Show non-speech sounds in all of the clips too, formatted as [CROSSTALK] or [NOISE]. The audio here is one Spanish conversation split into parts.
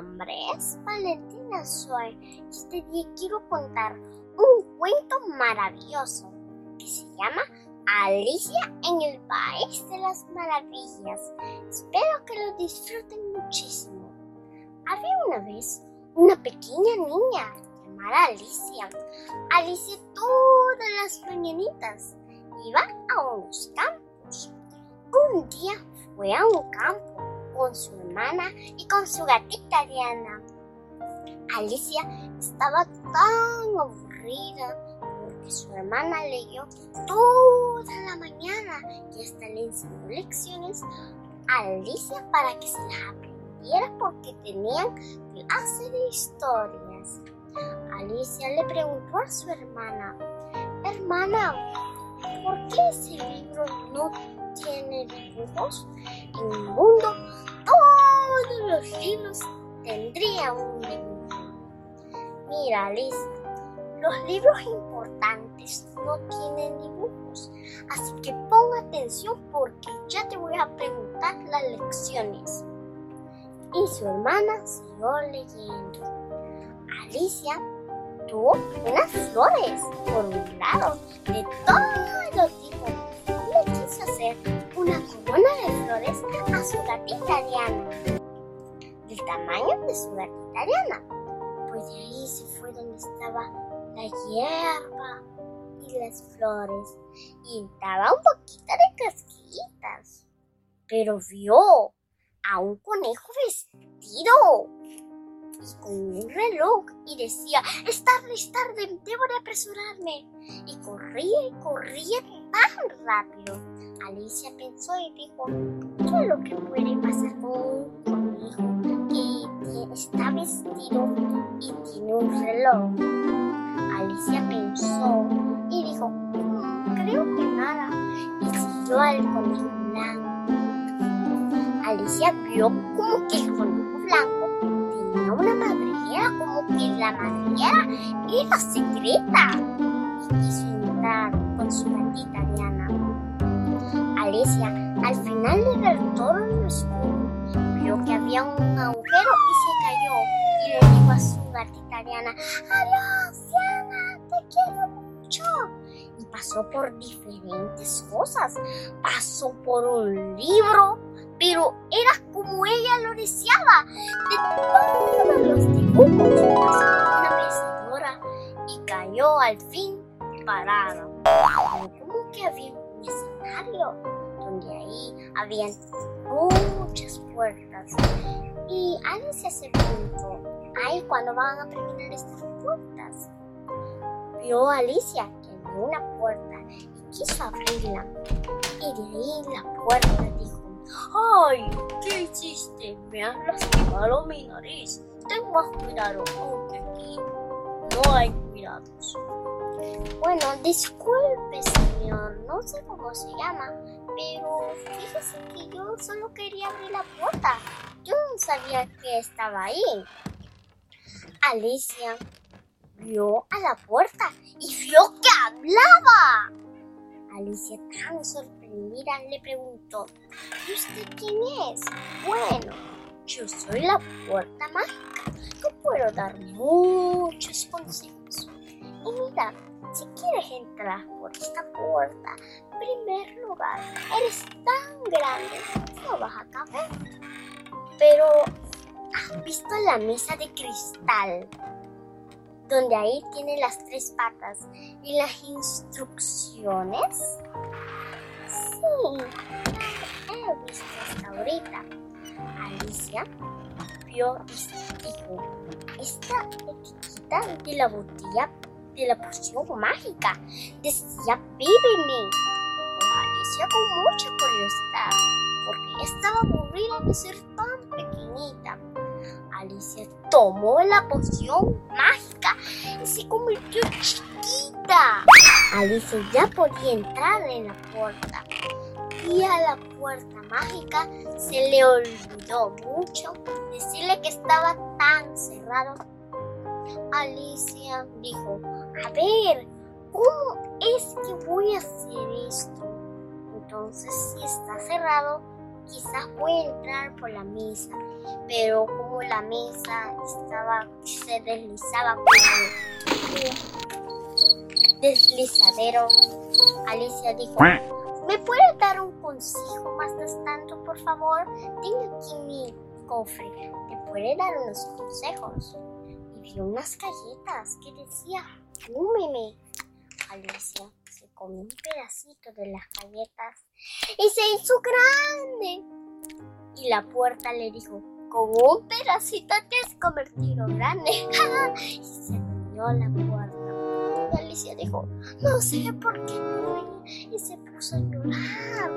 nombre es Valentina Suárez y este día quiero contar un cuento maravilloso que se llama Alicia en el País de las Maravillas. Espero que lo disfruten muchísimo. Había una vez una pequeña niña llamada Alicia. Alicia todas las mañanitas iba a unos campos un día fue a un campo con su hermana y con su gatita Diana. Alicia estaba tan aburrida porque su hermana leyó toda la mañana y hasta le enseñó lecciones a Alicia para que se las aprendiera porque tenían clase de historias. Alicia le preguntó a su hermana, hermana, ¿por qué ese libro no tiene dibujos, en el mundo todos los libros tendrían un dibujo. Mira, Alicia, los libros importantes no tienen dibujos, así que pon atención porque ya te voy a preguntar las lecciones. Y su hermana siguió leyendo. Alicia tuvo unas flores por un lado de todo tipo hacer una corona de flores a su gatita Diana, del tamaño de su gatita Diana. Pues de ahí se fue donde estaba la hierba y las flores y daba un poquito de casquillitas. Pero vio a un conejo vestido y con un reloj y decía, es tarde, es tarde, debo de apresurarme. Y corría y corría tan rápido Alicia pensó y dijo, ¿qué es lo que puede pasar con un conejo que está vestido y tiene un reloj? Alicia pensó y dijo, mm, creo que nada, y siguió al conejo blanco. Alicia vio como que el conejo blanco tenía una madriguera, como que la madriguera era secreta, y quiso entrar con su Diana. Alicia, al final de ver todo oscuro, vio que había un agujero y se cayó. Y le dijo a su gatita Diana, adiós Diana, te quiero mucho. Y pasó por diferentes cosas, pasó por un libro, pero era como ella lo deseaba, de todos los dibujos, pasó una mecedora y cayó al fin parada. Como que había un escenario donde ahí habían muchas puertas. Y Alicia se preguntó, ay, ¿cuándo van a terminar estas puertas? Vio a Alicia que había una puerta y quiso abrirla. Y de ahí la puerta dijo, ¡ay! ¿Qué hiciste? Me has lastimado mi nariz. Ten más cuidado, porque aquí no hay cuidados. Bueno, disculpe, señor, no sé cómo se llama, pero fíjese que yo solo quería abrir la puerta. Yo no sabía que estaba ahí. Alicia vio a la puerta y vio que hablaba. Alicia, tan sorprendida, le preguntó, ¿y usted quién es? Bueno, yo soy la puerta mágica. Yo puedo dar muchos consejos. Y mira, si quieres entrar por esta puerta, en primer lugar, eres tan grande, no vas a caber. Pero, ¿has visto la mesa de cristal? Donde ahí tiene las tres patas y las instrucciones. Sí, he visto hasta ahorita. Alicia vio y dijo, esta etiqueta de la botella de la poción mágica. Decía Bibini. Alicia con mucha curiosidad, porque estaba aburrida de ser tan pequeñita. Alicia tomó la poción mágica y se convirtió chiquita. Alicia ya podía entrar en la puerta. Y a la puerta mágica se le olvidó mucho decirle que estaba tan cerrado Alicia dijo, a ver, ¿cómo es que voy a hacer esto? Entonces, si está cerrado, quizás puede entrar por la mesa. Pero como la mesa estaba, se deslizaba como un deslizadero, Alicia dijo, ¿me puede dar un consejo más tanto, por favor? Tengo aquí mi cofre. ¿Me puede dar unos consejos? Y vio unas galletas que decía, fúmeme. Alicia se comió un pedacito de las galletas y se hizo grande. Y la puerta le dijo, con un pedacito te has convertido grande. [LAUGHS] y se abrió la puerta. Y Alicia dijo, no sé por qué no. Y se puso a llorar,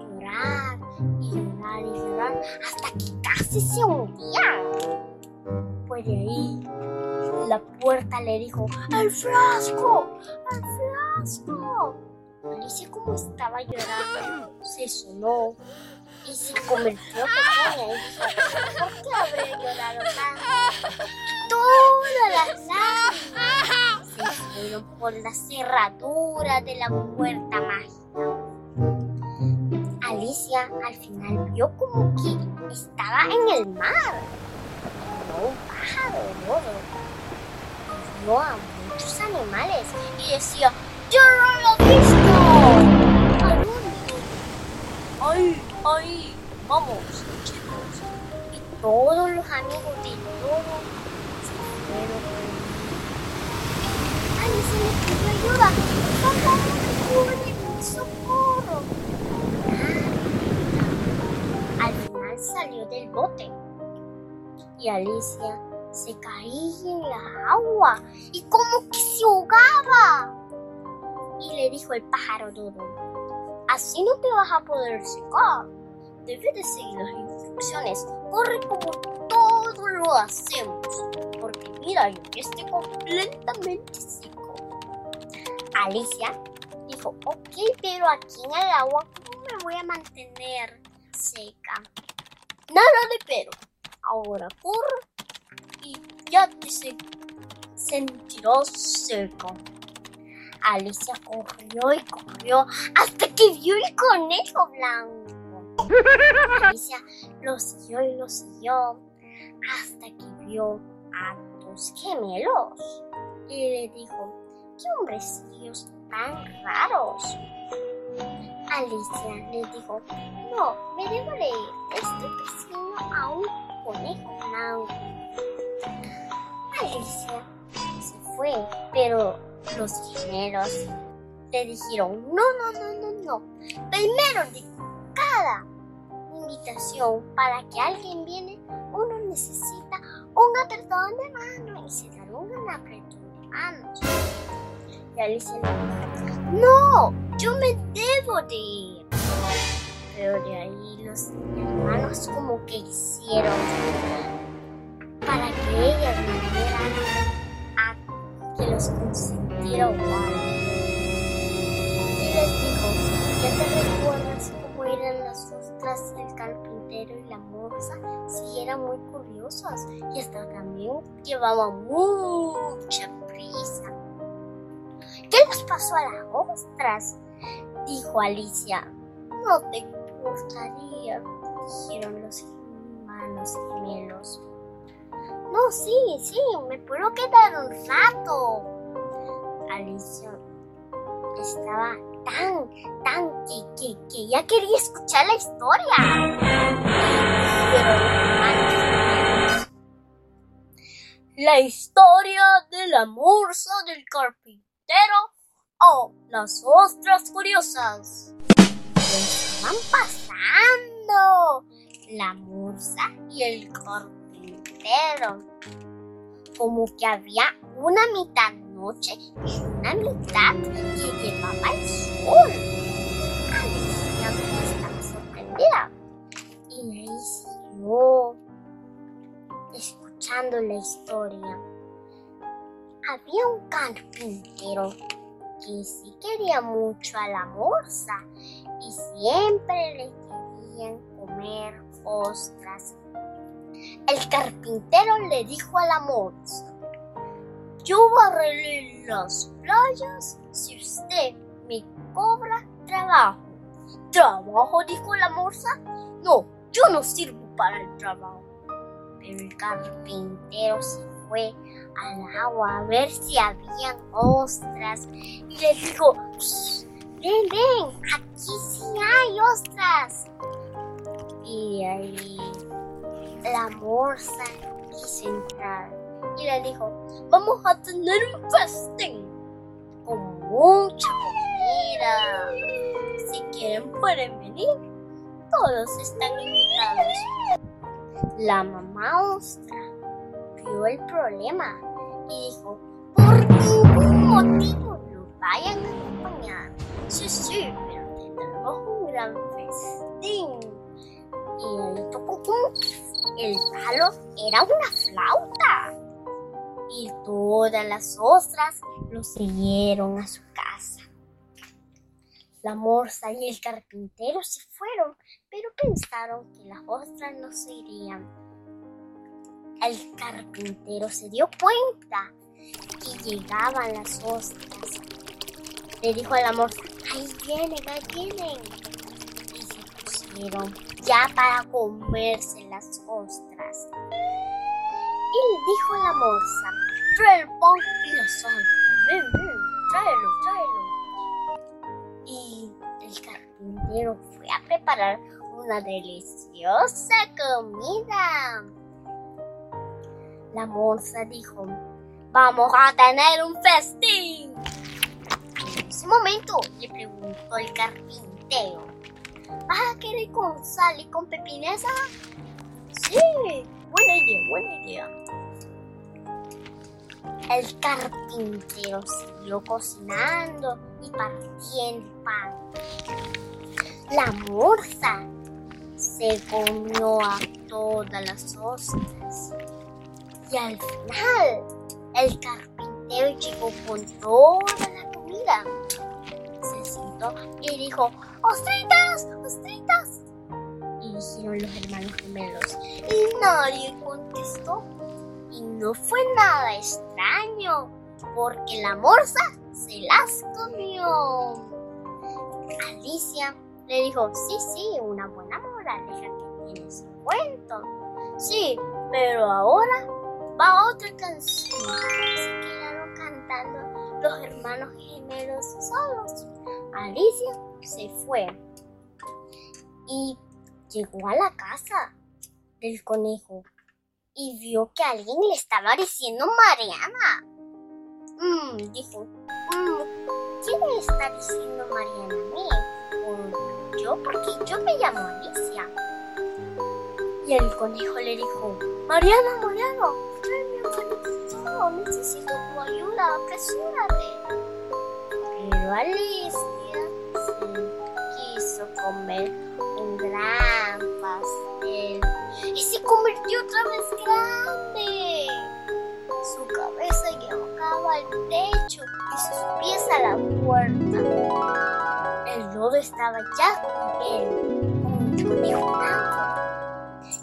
llorar y llorar y llorar hasta que casi se hundía. Pues de ahí la puerta le dijo, ¡El frasco! ¡El frasco! Alicia como estaba llorando, se sonó y se convirtió pequeña y dijo, ¿por qué habré llorado tanto? Todas las lágrimas se fueron por la cerradura de la puerta mágica. Alicia al final vio como que estaba en el mar. Vio un pájaro de lodo vio a muchos animales y decía, ¡Yo no lo he visto! ¿A dónde? ¡Ay, ay! Vamos, chicos. Y todos los amigos de y Alicia se caía en la agua y como que se ahogaba. Y le dijo el pájaro Dodo, así no te vas a poder secar. Debes de seguir las instrucciones. Corre como todos lo hacemos. Porque mira, yo estoy completamente seco. Alicia dijo, ok, pero aquí en el agua, ¿cómo me voy a mantener seca? Nada de pero. Ahora corre ya se sentirá seco. Alicia corrió y corrió hasta que vio el conejo blanco. Alicia lo siguió y lo siguió hasta que vio a dos gemelos y le dijo, ¿qué hombrecillos tan raros? Alicia le dijo, no, me debo de ir, estoy persiguiendo a un conejo. Alicia se fue, pero los gemelos le dijeron, no, no, no, no, no. Primero de cada invitación para que alguien viene, uno necesita un apretón de mano y se dan un apretón de manos. Y Alicia le dijo, no, yo me debo de ir. Pero de ahí los hermanos como que hicieron para que ellas vinieran a que los consentiera Wally. Y les dijo, ¿ya te recuerdas cómo eran las ostras del carpintero y la morsa? Sí, eran muy curiosas y hasta también llevaban mucha prisa. ¿Qué les pasó a las ostras? Dijo Alicia. No te gustaría, dijeron los hermanos gemelos. No, sí, sí, me puedo quedar un rato. Alicia estaba tan, tan que, que, que ya quería escuchar la historia. La historia de la morsa del carpintero o las ostras curiosas. ¿Qué estaban pasando? La morsa y el carpintero como que había una mitad noche y una mitad que llevaba el sol. Alicia estaba sorprendida y le siguió escuchando la historia. Había un carpintero que sí quería mucho a la morsa y siempre le querían comer ostras el carpintero le dijo a la morsa, yo barreré las playas si usted me cobra trabajo. ¿Trabajo? dijo la morsa. No, yo no sirvo para el trabajo. Pero el carpintero se fue al agua a ver si habían ostras y le dijo, ven, ven, aquí sí hay ostras. Y ahí la morsa quiso entrar y le dijo, vamos a tener un festín con mucha comida. Si quieren pueden venir, todos están invitados. La mamá ostra vio el problema y dijo, por ningún motivo no vayan a Sí, sí, pero tendremos un gran festín. Y ahí tocó el palo era una flauta. Y todas las ostras lo siguieron a su casa. La morsa y el carpintero se fueron, pero pensaron que las ostras no se irían. El carpintero se dio cuenta que llegaban las ostras. Le dijo a la morsa, ahí vienen, ahí vienen. Y se pusieron ya para comerse las ostras. Y le dijo la morsa, trae el pan y la sal. Ven, ven, tráelo, tráelo. Y el carpintero fue a preparar una deliciosa comida. La morsa dijo, vamos a tener un festín. Ese momento le preguntó el carpintero, ¿vas a querer con sal y con pepinesa? Sí, buena idea, buena idea. El carpintero siguió cocinando y partiendo pan. La morsa se comió a todas las ostras. Y al final, el carpintero llegó con toda la comida. Se sentó y dijo, ¡Ostritas! ¡Ostritas! Y dijeron los hermanos gemelos. Y nadie contestó. Y no fue nada extraño, porque la morsa se las comió. Alicia le dijo, sí, sí, una buena moraleja que tiene ese cuento. Sí, pero ahora va otra canción. Se quedaron cantando los hermanos gemelos solos. Alicia se fue y llegó a la casa del conejo y vio que alguien le estaba diciendo Mariana. Mmm, dijo, mmm, ¿quién está diciendo Mariana a mí? O yo, porque yo me llamo Alicia. Y el conejo le dijo, Mariana, un necesito tu ayuda, apresúrate. Pero Alicia se quiso comer un gran pastel y se convirtió otra vez grande. Su cabeza llegaba al techo y sus pies a la puerta. El lodo estaba ya con él, como un.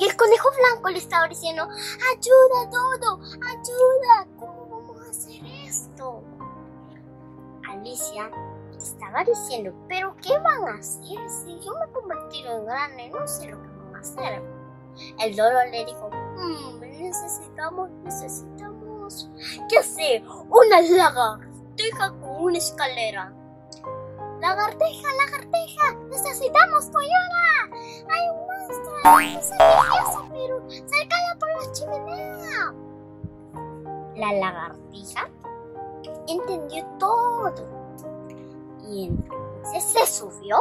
Y el conejo blanco le estaba diciendo, ayuda, Dodo, ayuda, ¿cómo vamos a hacer esto? Alicia estaba diciendo, pero ¿qué van a hacer si yo me he convertido en grande? No sé lo que van a hacer. El loro le dijo, mmm, necesitamos, necesitamos, ¿qué hacer? Una lagartija con una escalera. Lagarteja, lagarteja, necesitamos tu ayuda. Hay monstruo, es eso, pero sácala por la chimenea. La lagartija entendió todo y entonces se subió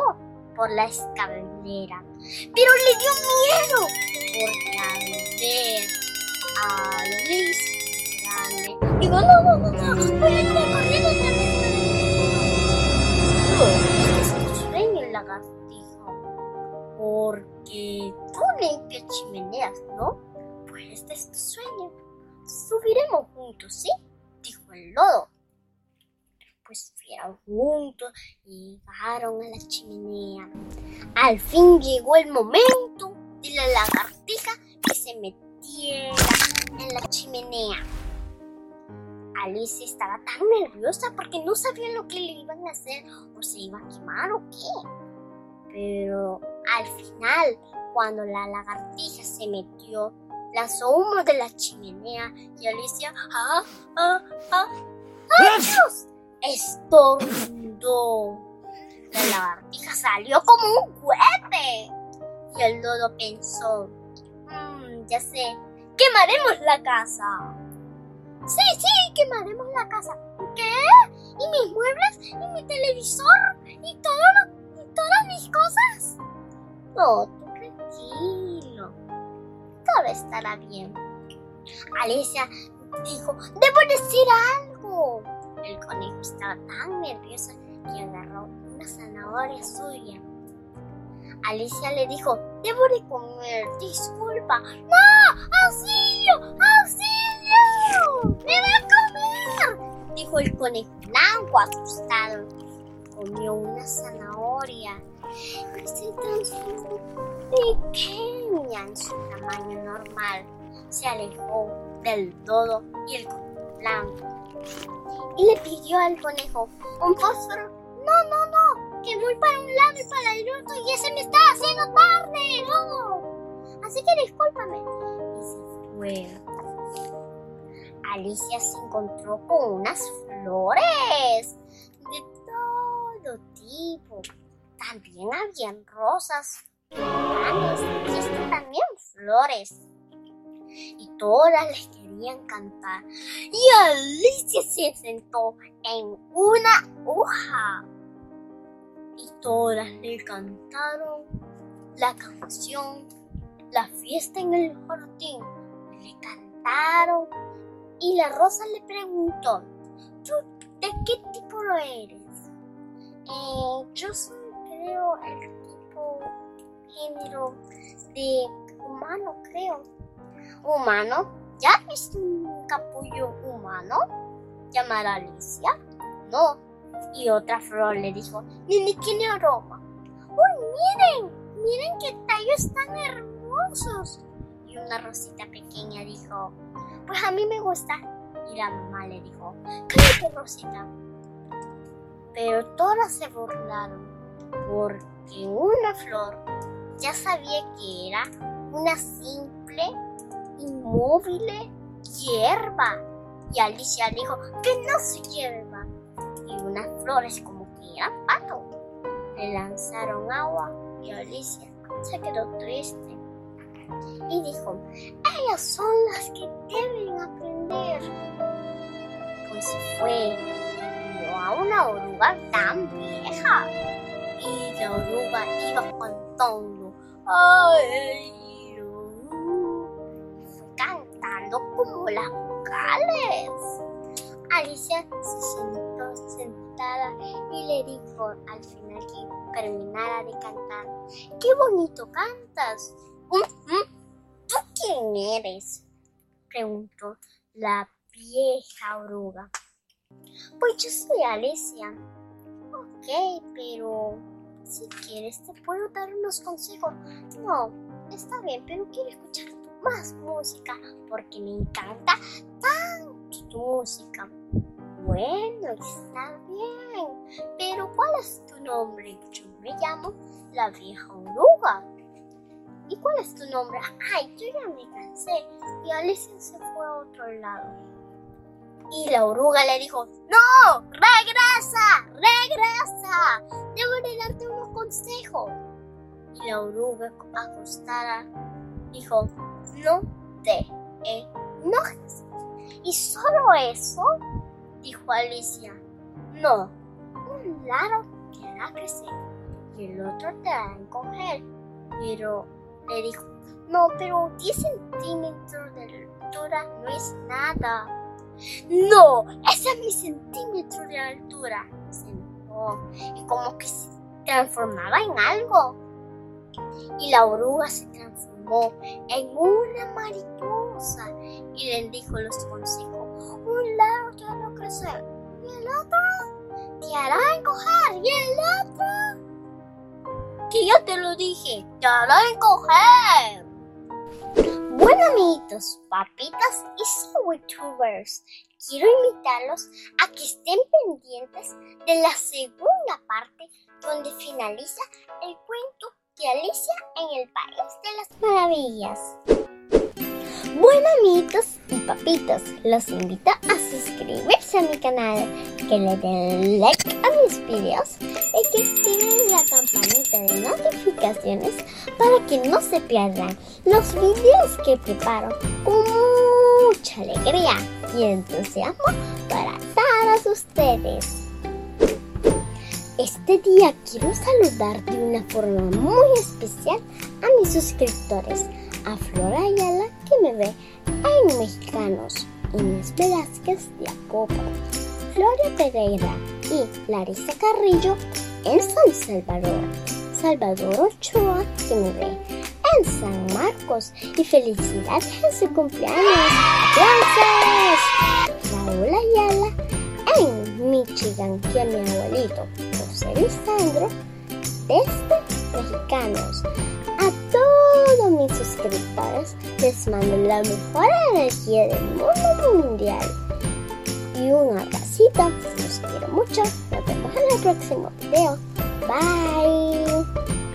por la escalera. Pero le dio miedo porque al ver a Luis grande, digo, no, no, no, no, voy a ir corriendo otra vez. Este sueño, lagartijo, porque tú limpias chimeneas, ¿no? Pues este es tu sueño. Subiremos juntos, ¿sí? Dijo el lodo pues fueron juntos y llegaron a la chimenea. Al fin llegó el momento de la lagartija que se metiera en la chimenea. Alicia estaba tan nerviosa porque no sabía lo que le iban a hacer o se iba a quemar o qué. Pero al final, cuando la lagartija se metió, lanzó humo de la chimenea y Alicia, ¡ah, ah, ah! ¡Ay, Dios! Estornudó. La lagartija salió como un cohete. Y el dodo pensó, "Mm, ya sé, quemaremos la casa. Sí, sí, quemaremos la casa. ¿Qué? ¿Y mis muebles? ¿Y mi televisor? ¿Y, todo, ¿Y todas mis cosas? No, tranquilo. Todo estará bien. Alicia dijo, debo decir algo. El conejo estaba tan nervioso que agarró una zanahoria suya. Alicia le dijo, debo de comer, disculpa. ¡No! ¡Auxilio! ¡Auxilio! ¡Me va a comer! Dijo el conejo blanco asustado. Comió una zanahoria y se transformó pequeña en su tamaño normal. Se alejó del dodo y el blanco. Y le pidió al conejo un fósforo. No, no, no, que voy para un lado y para el otro y ese me está haciendo tarde. No. Así que discúlpame. Y se fue. Alicia se encontró con unas flores de todo tipo. También habían rosas, tulipanes y también flores. Y todas les querían cantar. Y Alicia se sentó en una hoja. Y todas le cantaron la canción, la fiesta en el jardín. Le cantaron y la rosa le preguntó, ¿tú de qué tipo eres? Eh, yo creo, el tipo género de humano, creo. ¿Humano? ¿Ya has visto un capullo humano? ¿Llamada Alicia? No. Y otra flor le dijo, ni tiene aroma. ¡Uy, miren! ¡Miren qué tallos tan hermosos! Y una rosita pequeña dijo, pues a mí me gusta. Y la mamá le dijo, cállate Rosita. Pero todas se burlaron porque una flor ya sabía que era una simple, inmóvil hierba. Y Alicia dijo que no se hierba. Y unas flores como que eran pato. Le lanzaron agua y Alicia se quedó triste y dijo, ellas son las que deben aprender. Pues fue a una oruga tan vieja y la oruga iba cantando, ay, fue cantando como las vocales. Alicia se sentó sentada y le dijo al final que terminara de cantar, ¡qué bonito cantas! ¿Tú quién eres? preguntó la vieja oruga. Pues yo soy Alicia. Ok, pero si quieres te puedo dar unos consejos. No, está bien, pero quiero escuchar más música porque me encanta tanto tu música. Bueno, está bien, pero ¿cuál es tu nombre? Yo me llamo la vieja oruga. ¿Y cuál es tu nombre? Ay, yo ya me cansé. Y Alicia se fue a otro lado. Y la oruga le dijo, no, regresa. Debo de darte unos consejos. Y la oruga acostada dijo, no te enojes. ¿Y solo eso? Dijo Alicia. No, un lado te hará crecer y el otro te hará encoger. Pero le dijo, no, pero 10 centímetros de altura no es nada. No, ese es mi centímetro de altura. Se enojó y como que se transformaba en algo. Y la oruga se transformó en una mariposa y le dijo los consejos. Un lado te hará crecer y el otro te hará encoger y el otro que ya te lo dije, te hará encoger. Bueno, amiguitos, papitas y tubers, quiero invitarlos a que estén pendientes de la segunda parte donde finaliza el cuento de Alicia en el País de las Maravillas. Bueno amiguitos y papitos, los invito a suscribirse a mi canal, que le den like a mis videos y que activen la campanita de notificaciones para que no se pierdan los videos que preparo con mucha alegría y entusiasmo para todos ustedes. Este día quiero saludar de una forma muy especial a mis suscriptores, a Flora Ayala que me ve en Mexicanos, Inés Velázquez de Acopa, Floria Pereira y Larisa Carrillo en San Salvador, Salvador Ochoa que me ve en San Marcos y felicidades en su cumpleaños. ¡Gracias! Raúl Ayala en Michigan que mi abuelito José Lisandro desde Mexicanos. A todos mis suscriptores les mando la mejor energía del mundo mundial. Y un abracito, los quiero mucho. Nos vemos en el próximo video. Bye.